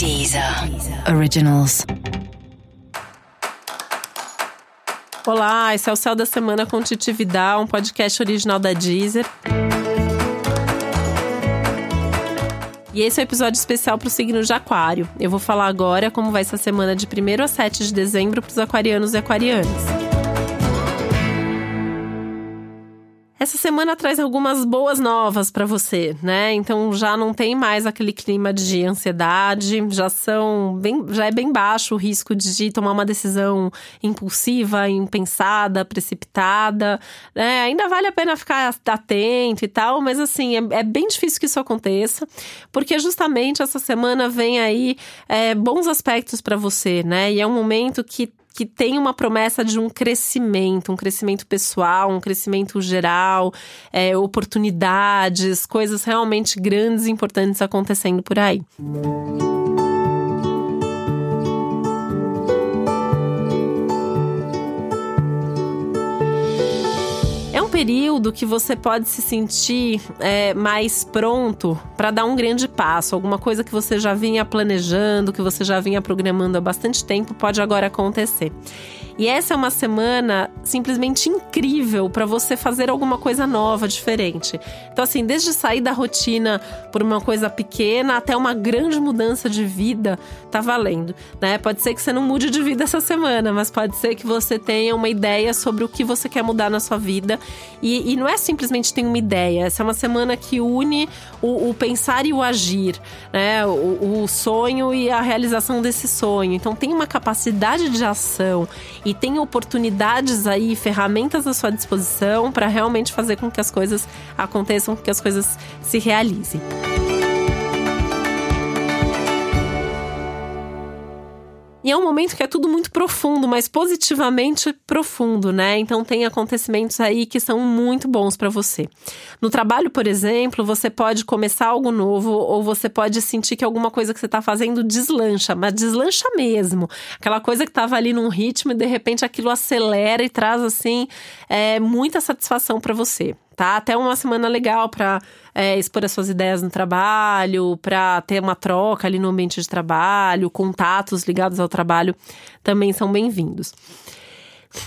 Deezer Originals. Olá, esse é o Céu da Semana com Titi Vidal, um podcast original da Deezer. E esse é o um episódio especial para o signo de Aquário. Eu vou falar agora como vai ser a semana de 1 a 7 de dezembro para os aquarianos e aquarianas. Essa semana traz algumas boas novas para você, né? Então já não tem mais aquele clima de ansiedade, já são bem, já é bem baixo o risco de tomar uma decisão impulsiva, impensada, precipitada. Né? Ainda vale a pena ficar atento e tal, mas assim é, é bem difícil que isso aconteça, porque justamente essa semana vem aí é, bons aspectos para você, né? E é um momento que que tem uma promessa de um crescimento, um crescimento pessoal, um crescimento geral, é, oportunidades, coisas realmente grandes e importantes acontecendo por aí. Período que você pode se sentir é, mais pronto para dar um grande passo. Alguma coisa que você já vinha planejando, que você já vinha programando há bastante tempo, pode agora acontecer. E essa é uma semana simplesmente incrível para você fazer alguma coisa nova, diferente. Então, assim, desde sair da rotina por uma coisa pequena até uma grande mudança de vida, tá valendo, né? Pode ser que você não mude de vida essa semana, mas pode ser que você tenha uma ideia sobre o que você quer mudar na sua vida. E, e não é simplesmente ter uma ideia, essa é uma semana que une o, o pensar e o agir, né? O, o sonho e a realização desse sonho. Então, tem uma capacidade de ação tem oportunidades aí, ferramentas à sua disposição para realmente fazer com que as coisas aconteçam, que as coisas se realizem. E é um momento que é tudo muito profundo, mas positivamente profundo, né? Então tem acontecimentos aí que são muito bons para você. No trabalho, por exemplo, você pode começar algo novo ou você pode sentir que alguma coisa que você está fazendo deslancha, mas deslancha mesmo. Aquela coisa que estava ali num ritmo e de repente aquilo acelera e traz assim é, muita satisfação para você tá? Até uma semana legal para é, expor as suas ideias no trabalho, para ter uma troca ali no ambiente de trabalho, contatos ligados ao trabalho também são bem-vindos.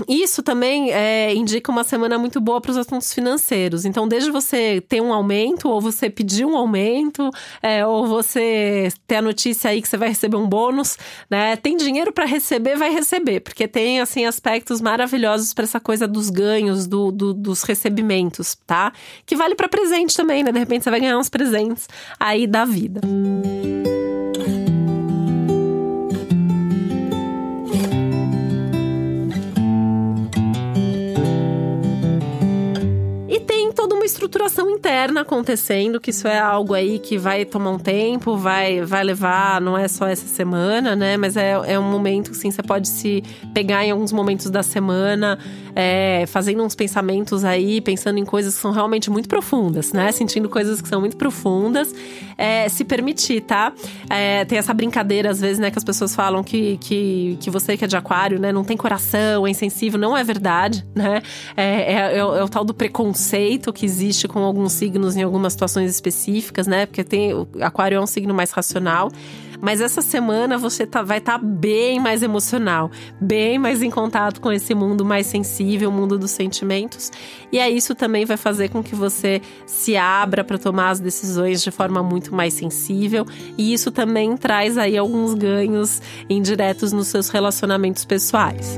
Isso também é, indica uma semana muito boa para os assuntos financeiros. Então, desde você ter um aumento, ou você pedir um aumento, é, ou você ter a notícia aí que você vai receber um bônus, né? Tem dinheiro para receber, vai receber, porque tem assim aspectos maravilhosos para essa coisa dos ganhos, do, do, dos recebimentos, tá? Que vale para presente também, né? De repente você vai ganhar uns presentes aí da vida. Música uma estruturação interna acontecendo, que isso é algo aí que vai tomar um tempo, vai, vai levar, não é só essa semana, né? Mas é, é um momento que sim, você pode se pegar em alguns momentos da semana, é, fazendo uns pensamentos aí, pensando em coisas que são realmente muito profundas, né? Sentindo coisas que são muito profundas. É, se permitir, tá? É, tem essa brincadeira, às vezes, né, que as pessoas falam que, que, que você que é de aquário, né, não tem coração, é insensível. Não é verdade, né? É, é, é, o, é o tal do preconceito que existe com alguns signos em algumas situações específicas, né? Porque tem o aquário é um signo mais racional. Mas essa semana você tá, vai estar tá bem mais emocional, bem mais em contato com esse mundo mais sensível, o mundo dos sentimentos. E aí isso também vai fazer com que você se abra para tomar as decisões de forma muito mais sensível. E isso também traz aí alguns ganhos indiretos nos seus relacionamentos pessoais.